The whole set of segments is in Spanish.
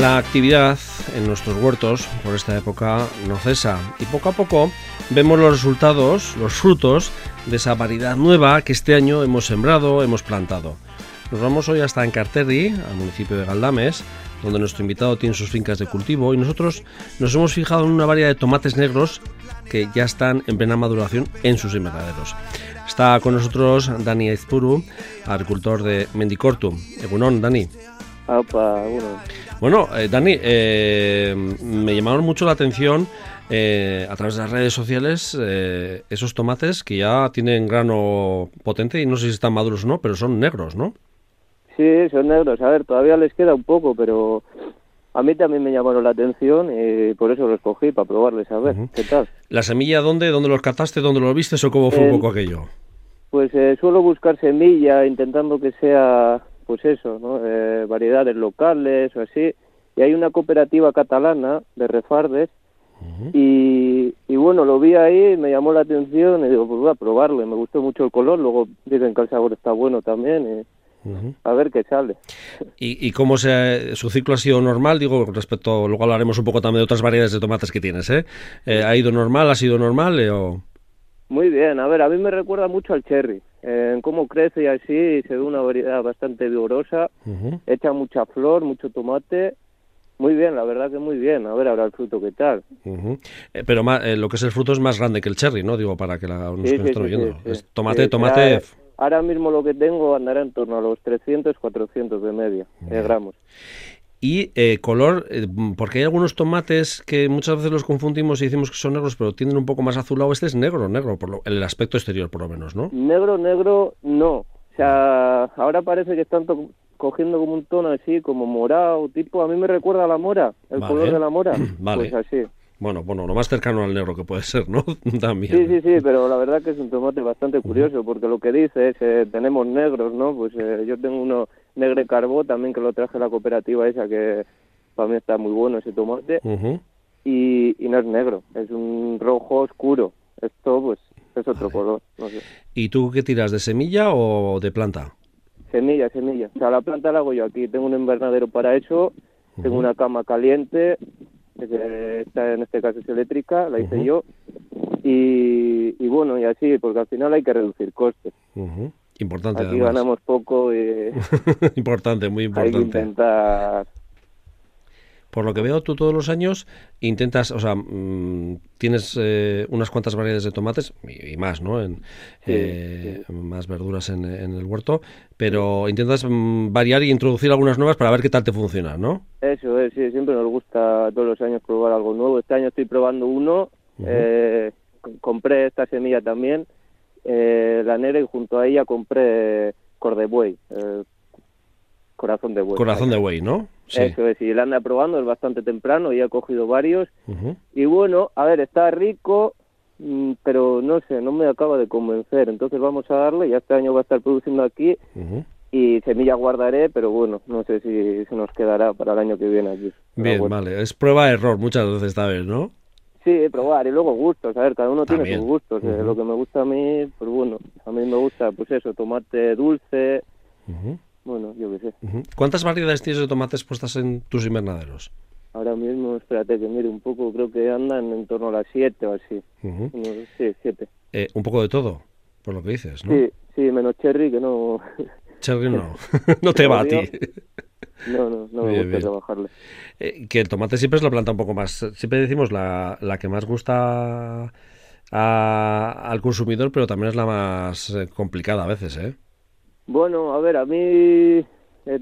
La actividad en nuestros huertos por esta época no cesa y poco a poco vemos los resultados, los frutos de esa variedad nueva que este año hemos sembrado, hemos plantado. Nos vamos hoy hasta Encarterri, al municipio de Galdames, donde nuestro invitado tiene sus fincas de cultivo y nosotros nos hemos fijado en una variedad de tomates negros que ya están en plena maduración en sus invernaderos. Está con nosotros Dani Aizpuru, agricultor de Mendicortum. Egunon, Dani. Opa, bueno. Bueno, eh, Dani, eh, me llamaron mucho la atención eh, a través de las redes sociales eh, esos tomates que ya tienen grano potente y no sé si están maduros o no, pero son negros, ¿no? Sí, son negros. A ver, todavía les queda un poco, pero a mí también me llamaron la atención y por eso los cogí, para probarles a ver qué tal. ¿La semilla dónde? ¿Dónde los cataste? ¿Dónde los viste? ¿O cómo fue un En- poco aquello? Pues eh, suelo buscar semilla, intentando que sea, pues eso, ¿no? Eh, variedades locales o así. Y hay una cooperativa catalana de refardes y, y bueno, lo vi ahí, me llamó la atención y digo, pues voy a probarlo. Y me gustó mucho el color, luego dicen que el sabor está bueno también y a ver qué sale. ¿Y, y cómo se, su ciclo ha sido normal? Digo, respecto, luego hablaremos un poco también de otras variedades de tomates que tienes, ¿eh? Eh, ¿Ha ido normal? ¿Ha sido normal? eh, o... Muy bien, a ver, a mí me recuerda mucho al cherry, en cómo crece y así, se ve una variedad bastante vigorosa, Ujú. echa mucha flor, mucho tomate, muy bien, la verdad que muy bien, a ver ahora el fruto qué tal. Eh, pero ma- eh, lo que es el fruto es más grande que el cherry, ¿no? Digo, para que la, nos sí, están sí, oyendo. sí, sí. Es tomate, tomate... ahora, ahora mismo lo que tengo andará en torno a los 300, 400 de media, eh, gramos. Y eh, color, eh, porque hay algunos tomates que muchas veces los confundimos y decimos que son negros, pero tienen un poco más azulado. Este es negro, negro, por lo- el aspecto exterior por lo menos, ¿no? Negro, negro, no, o sea, ahora parece que están to- cogiendo como un tono así, como morado, tipo, a mí me recuerda a la mora, el Vale. color de la mora, Vale. pues así. Bueno, bueno, lo más cercano al negro que puede ser, ¿no? También. Sí, sí, sí, pero la verdad que es un tomate bastante curioso, porque lo que dice es, eh, tenemos negros, ¿no? Pues eh, yo tengo uno negre carbó también que lo traje a la cooperativa esa, que para mí está muy bueno ese tomate, Ujú. y, y no es negro, es un rojo oscuro. Esto, pues, es otro color, no sé. ¿Y tú qué tiras, de semilla o de planta? Semilla, semilla. O sea, la planta la hago yo aquí. Tengo un invernadero para eso, tengo una cama caliente, esta en este caso es eléctrica, la hice Ujú. yo, y, y bueno, y así, porque al final hay que reducir costes. Ujú. Importante, Aquí además. ganamos poco y importante, muy hay que importante. intentar... Por lo que veo, tú todos los años intentas, o sea, mm, tienes eh, unas cuantas variedades de tomates y, y más, ¿no? En, Sí, eh, Más verduras en, en el huerto, pero intentas mm, variar y introducir algunas nuevas para ver qué tal te funciona, ¿no? Eso es, sí, siempre nos gusta todos los años probar algo nuevo. Este año estoy probando uno, eh, compré esta semilla también, eh, la negra, y junto a ella compré cordebuey, corazón de buey. Corazón de buey, ¿no? Sí. Eso es, y la anda probando, es bastante temprano, y he cogido varios. Y bueno, a ver, está rico, mm, pero no sé, no me acaba de convencer. Entonces vamos a darle, ya este año va a estar produciendo aquí, y semilla guardaré, pero bueno, no sé si se nos quedará para el año que viene aquí. Bien, bueno. vale. Es prueba-error muchas veces esta vez, ¿no? Sí, probar y luego gustos, a ver, cada uno tiene sus gustos. eh. Lo que me gusta a mí, pues bueno, a mí me gusta, pues eso, tomate dulce, Ujú. Bueno, yo qué sé. ¿Cuántas variedades tienes de tomates puestas en tus invernaderos? Ahora mismo, espérate que mire un poco, creo que andan en torno a las siete o así. Sí, siete. Eh, un poco de todo, por lo que dices, ¿no? Sí, sí, menos cherry que no, Cherry no. no te va a ti. No, no, no me Bien, gusta bien. trabajarle. Eh, que el tomate siempre es la planta un poco más. Siempre decimos la, la que más gusta a- al consumidor, pero también es la más eh, complicada a veces, ¿eh? Bueno, a ver, a mí eh,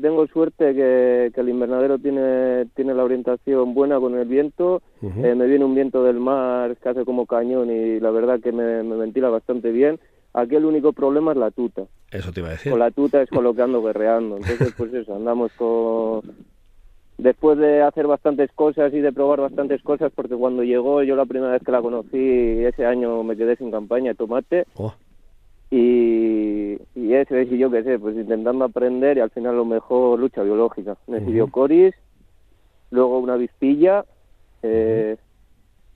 tengo suerte que, que el invernadero tiene, tiene la orientación buena con el viento. Ujú. Eh, me viene un viento del mar que hace como cañón y la verdad que me, me ventila bastante bien. Aquí el único problema es la tuta. Eso te iba a decir. Con la tuta es con lo que ando guerreando. Entonces, pues eso, andamos con... Después de hacer bastantes cosas y de probar bastantes cosas, porque cuando llegó, yo la primera vez que la conocí, ese año me quedé sin campaña de tomate. Oh, Y, y eso es, y yo qué sé, pues intentando aprender y al final lo mejor lucha biológica. Me sirvió coris, luego una avispilla, eh,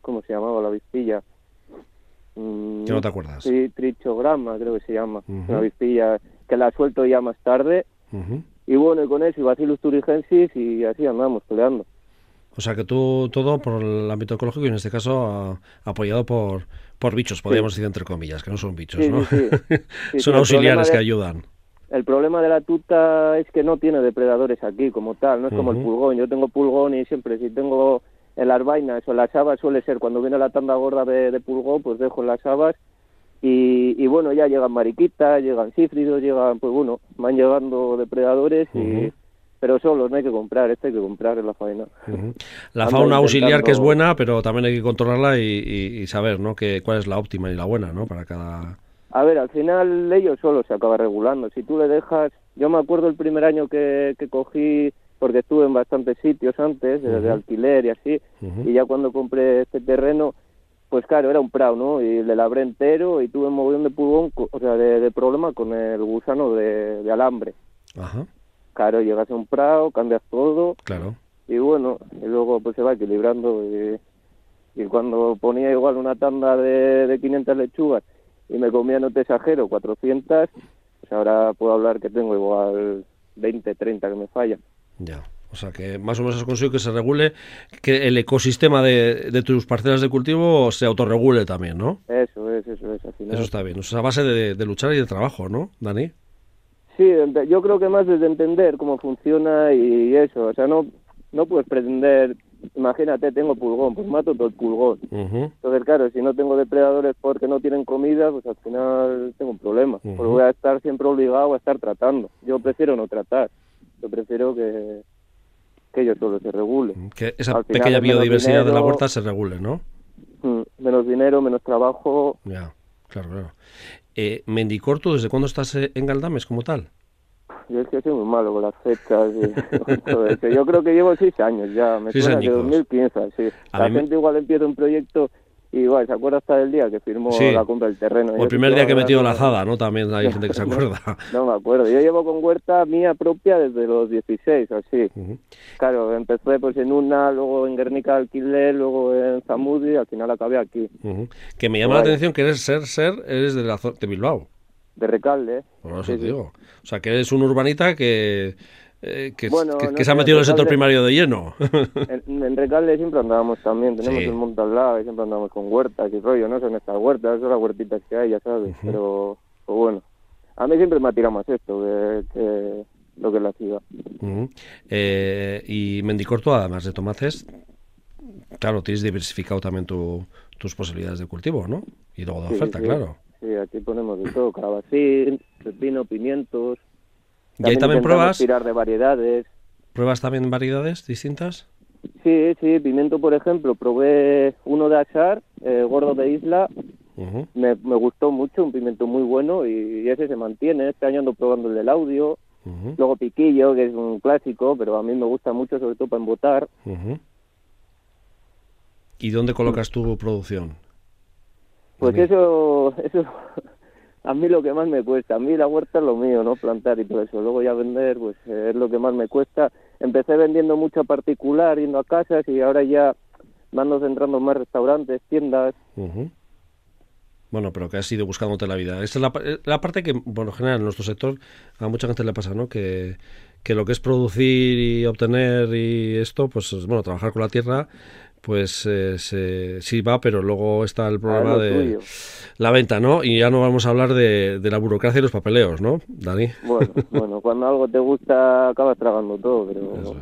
¿cómo se llamaba la avispilla? Mm, que no te acuerdas. sí, trichograma creo que se llama, una avispilla que la suelto ya más tarde y bueno, y con eso, y Bacillus turigensis, y así andamos peleando. O sea que tú todo por el ámbito ecológico y en este caso apoyado por, por bichos, podríamos decir entre comillas, que no son bichos, ¿no? son auxiliares que ayudan. El problema de la tuta es que no tiene depredadores aquí como tal, no es como el pulgón. Yo tengo pulgón y siempre si tengo en las vainas o las habas suele ser cuando viene la tanda gorda de, pulgón, pues dejo las habas y, bueno, ya llegan mariquitas, llegan cífridos, llegan, pues bueno, van llegando depredadores y pero solo no hay que comprar, este hay que comprar en la faena. La fauna auxiliar que es buena, pero también hay que controlarla y, saber, ¿no? Que, cuál es la óptima y la buena, ¿no? Para cada... A ver, al final ellos solo se acaba regulando. Si tú le dejas... Yo me acuerdo el primer año que, que cogí, porque estuve en bastantes sitios antes, de alquiler y así, y ya cuando compré este terreno, pues claro, era un prado, ¿no? Y le labré entero y tuve un mogollón de pulgón, o sea, de, problema con el gusano de, de alambre. Ajá claro, llegas a un prado, cambias todo. Claro. Y bueno, y luego pues se va equilibrando. Y, cuando ponía igual una tanda de, de 500 lechugas y me comía, no te exagero, 400, pues ahora puedo hablar que tengo igual 20, 30 que me fallan. Ya. O sea que más o menos has conseguido que se regule, que el ecosistema de, de tus parcelas de cultivo se autorregule también, ¿no? Eso es, eso es. Eso está bien. O sea, a base de, de luchar y de trabajo, ¿no, Dani? Sí, yo creo que más desde entender cómo funciona y eso, o sea, no, no puedes pretender, imagínate, tengo pulgón, pues mato todo el pulgón. Entonces, claro, si no tengo depredadores porque no tienen comida, pues al final tengo un problema, porque voy a estar siempre obligado a estar tratando. Yo prefiero no tratar, yo prefiero que, que ellos solo se regule. Que esa pequeña biodiversidad de la huerta se regule, ¿no? Mm, menos dinero, menos trabajo. Ya, claro, claro. Eh, Mendicorto, ¿desde cuándo estás eh, en Galdames como tal? Yo es que soy muy malo con las fechas. Y, Yo creo que llevo seis años ya, me suena que 2015, sí. la gente igual empieza un proyecto y igual, ¿se acuerda hasta del día que firmó la compra del terreno? O el primer día que metió la azada, ¿no? También hay gente que se acuerda. No, me acuerdo. Yo llevo con huerta mía propia desde los 16, así. Claro, empecé pues en una, luego en Guernica alquiler, luego en Zamudi y al final acabé aquí. Que me llama la atención que eres ser, ser, eres de, la, de Bilbao. De Recalde. Bueno, eso digo. O sea, que eres un urbanita que eh, que, se ha metido en el sector primario de lleno. en, Recalde siempre andábamos también, tenemos el monte al lado y siempre andamos con huertas y rollo, no son estas huertas, son las huertitas que hay, ya sabes, pero pues bueno, a mí siempre me ha tirado más esto que, lo que es la ciudad. eh, y Mendicorto, además de tomates, claro, tienes diversificado también tu, tus posibilidades de cultivo, ¿no? Y luego de oferta, claro. Sí, aquí ponemos de todo, calabacín, pepino, pimientos, ¿Y hay también pruebas? Tirar de variedades. ¿Pruebas también variedades distintas? Sí, sí, pimiento, por ejemplo, probé uno de Achar, eh, gordo de isla, me, gustó mucho, un pimiento muy bueno y, ese se mantiene. Este año ando probando el del audio. Luego piquillo, que es un clásico, pero a mí me gusta mucho, sobre todo para embotar. ¿Y dónde colocas tu producción? Pues eso, eso a mí lo que más me cuesta, a mí la huerta es lo mío, ¿no? Plantar y todo eso. Luego ya vender, pues es lo que más me cuesta. Empecé vendiendo mucho particular, yendo a casas y ahora ya me ando centrando en más restaurantes, tiendas. Bueno, pero que has ido buscándote la vida. Esa es la, eh, la, parte que, bueno, en general en nuestro sector a mucha gente le pasa, ¿no? Que, que lo que es producir y obtener y esto, pues, bueno, trabajar con la tierra pues eh, sí va, pero luego está el problema de la venta, ¿no? Y ya no vamos a hablar de, la burocracia y los papeleos, ¿no, Dani? Bueno, bueno, cuando algo te gusta acabas tragando todo, pero...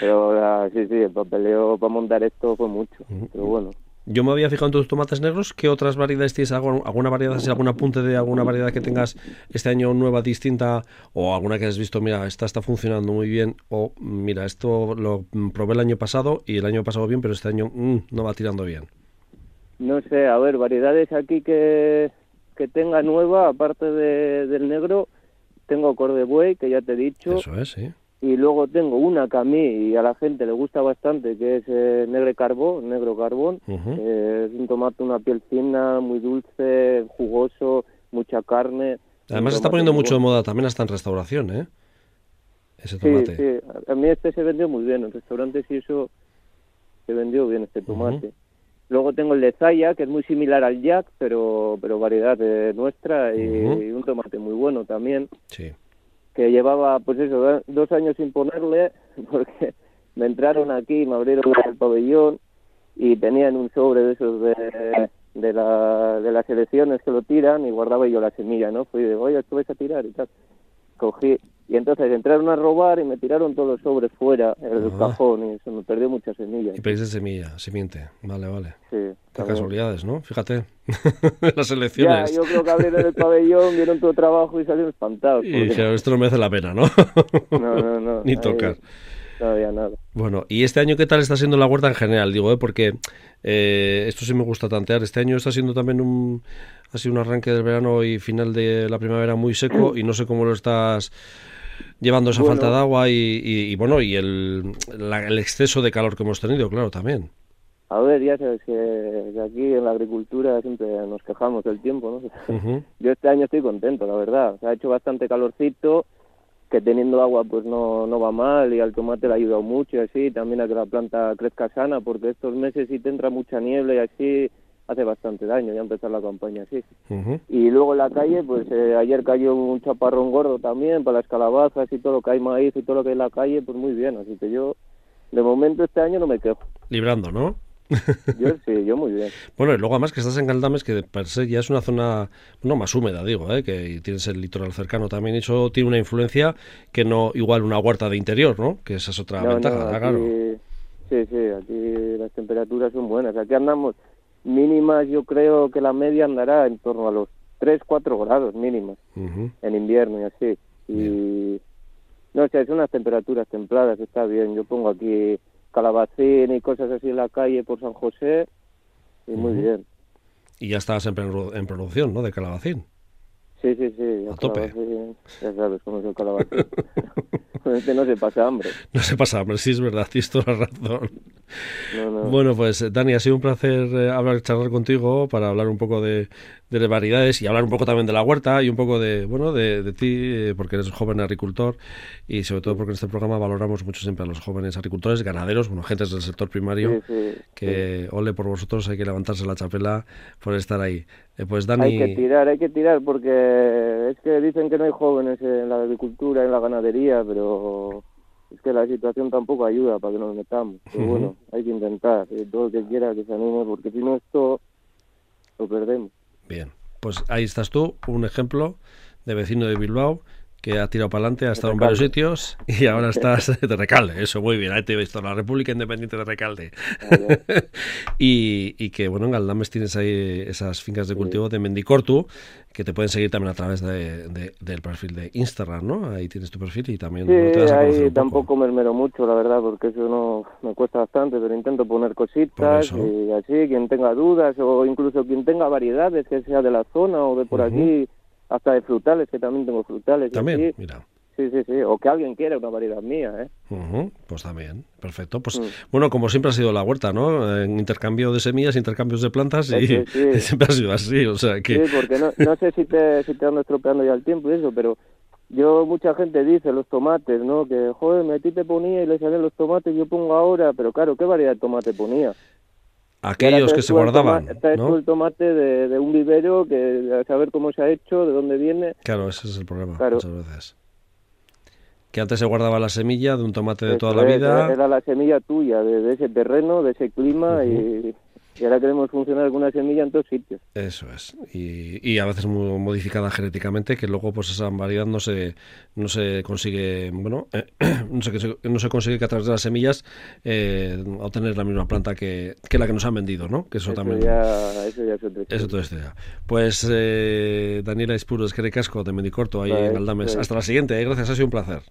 Pero sí, sí, el papeleo para montar esto fue mucho, pero bueno. Yo me había fijado en tus tomates negros. ¿Qué otras variedades tienes? ¿Alguna variedad, algún apunte de alguna variedad que tengas este año nueva, distinta? ¿O alguna que has visto, mira, esta está funcionando muy bien? O mira, esto lo probé el año pasado y el año pasado bien, pero este año mm, no va tirando bien. No sé, a ver, variedades aquí que, que tenga nueva, aparte de, del negro, tengo Cordebuey, que ya te he dicho. Eso es, sí. Y luego tengo una que a mí y a la gente le gusta bastante, que es eh, negro carbón, negro carbón. es un tomate, una piel fina, muy dulce, jugoso, mucha carne. Además se está poniendo mucho de moda también hasta en restauración, ¿eh? Ese tomate. Sí, sí. A mí este se vendió muy bien. En restaurantes y eso se vendió bien este tomate. Luego tengo el de Zaya, que es muy similar al Jack, pero, pero variedad nuestra y, y, un tomate muy bueno también. Sí. Que llevaba, pues eso, dos años sin ponerle, porque me entraron aquí, me abrieron el pabellón y tenían un sobre de esos de, de, la, de las elecciones que lo tiran y guardaba yo la semilla, ¿no? Fui de, oye, ¿tú vas a tirar? Y tal. Cogí, y entonces entraron a robar y me tiraron todos los sobres fuera, el Ah. cajón, y se me perdió muchas semillas. Y pediste semilla, simiente. Vale, vale. Sí, Qué también. casualidades, ¿no? Fíjate. Las Ya, elecciones. yo creo que abrieron el pabellón, vieron todo trabajo y salieron espantados. Y porque- dijeron, esto no merece la pena, ¿no? No, no, no. Ni tocar. Había nada. Bueno, ¿y este año qué tal está siendo la huerta en general? Digo, ¿eh? porque eh, esto sí me gusta tantear. Este año está siendo también un, ha sido un arranque del verano y final de la primavera muy seco y no sé cómo lo estás llevando esa Bueno. falta de agua y, y- y, bueno, y el, la- el exceso de calor que hemos tenido, claro, también. A ver, ya sabes que, aquí en la agricultura siempre nos quejamos del tiempo, ¿no? Yo este año estoy contento, la verdad. Ha hecho bastante calorcito, que teniendo agua pues no, no va mal y al tomate le ha ayudado mucho y así, también a que la planta crezca sana, porque estos meses si te entra mucha niebla y así hace bastante daño ya empezar la campaña así. Y luego en la calle, pues eh, ayer cayó un chaparrón gordo también para las calabazas y todo lo que hay maíz y todo lo que hay en la calle, pues muy bien. Así que yo, de momento este año no me quejo. Librando, ¿no? Yo sí, yo muy bien. Bueno, y luego además que estás en Galdames, que per se ya es una zona, no más húmeda, digo, ¿eh? que tienes el litoral cercano también, eso tiene una influencia que no igual una huerta de interior, ¿no? Que esa es otra No, ventaja, no, aquí- claro. Sí, sí, aquí las temperaturas son buenas. Aquí andamos mínimas, yo creo que la media andará en torno a los 3, 4 grados mínimas en invierno y así. Y no sé, son unas temperaturas templadas, está bien. Yo pongo aquí calabacín y cosas así en la calle por San José y muy bien. Y ya estás en, en producción, ¿no? De calabacín. Sí, sí, sí. A tope. ya sabes cómo es el calabacín. No se pasa hambre. No se pasa, pero sí es verdad, tienes toda la razón. No, no. Bueno, pues Dani, ha sido un placer eh, hablar, charlar contigo para hablar un poco de, de variedades y hablar un poco también de la huerta y un poco de, bueno, de, de ti, eh, porque eres joven agricultor y sobre todo porque en este programa valoramos mucho siempre a los jóvenes agricultores, ganaderos, bueno, gentes del sector primario, Sí, sí, que ole por vosotros, hay que levantarse la chapela por estar ahí. Eh, pues Hay que Dani, tirar, hay que tirar, porque es que dicen que no hay jóvenes en la agricultura, en la ganadería, pero es que la situación tampoco ayuda para que nos metamos. Pero Ujú. bueno, hay que intentar, eh, todo el que quiera que se anime, porque si no esto lo perdemos. bien, pues ahí estás tú, un ejemplo de vecino de Bilbao que ha tirado para adelante, ha estado en varios sitios y ahora estás de Recalde, eso, muy bien, ahí te he visto, la República Independiente de Recalde. Y, y que, bueno, en Galdames tienes ahí esas fincas de cultivo de Mendicortu, que te pueden seguir también a través de, de- del perfil de Instagram, ¿no? Ahí tienes tu perfil y también Sí, te a ahí tampoco me esmero mucho, la verdad, porque eso no me cuesta bastante, pero intento poner cositas y así, quien tenga dudas o incluso quien tenga variedades, que sea de la zona o de por aquí, hasta de frutales, que también tengo frutales. También, así. mira. Sí, sí, sí, o que alguien quiera una variedad mía, ¿eh? Pues también, perfecto. Pues Mm. bueno, como siempre ha sido la huerta, ¿no? En intercambio de semillas, intercambios de plantas y Sí, sí, sí. siempre ha sido así, o sea que... Sí, porque no, no sé si te, si te ando estropeando ya el tiempo y eso, pero yo, mucha gente dice los tomates, ¿no? Que, joder, a ti te ponía y le salían los tomates, yo pongo ahora, pero claro, ¿qué variedad de tomate ponía? Aquellos que se tú guardaban, traes tú ¿no? el tomate de, de un vivero, que a saber cómo se ha hecho, de dónde viene. Claro, ese es el problema Claro. muchas veces. Que antes se guardaba la semilla de un tomate de toda la vida. Era la semilla tuya, de, de ese terreno, de ese clima, y, y ahora queremos funcionar con una semilla en todos sitios. Eso es. Y, y a veces muy modificada genéticamente, que luego pues esa variedad no se, no se consigue, bueno, eh, no, se, no se consigue que a través de las semillas eh, obtener la misma planta que, que la que nos han vendido, ¿no? Que eso, Eso también... ya, eso ya es otra Eso todo esto ya. Pues eh, Daniela Ispuro, es que de Casco, de Mendicorto, ahí Vale, en Aldames. pues. Hasta la siguiente, eh, gracias, ha sido un placer.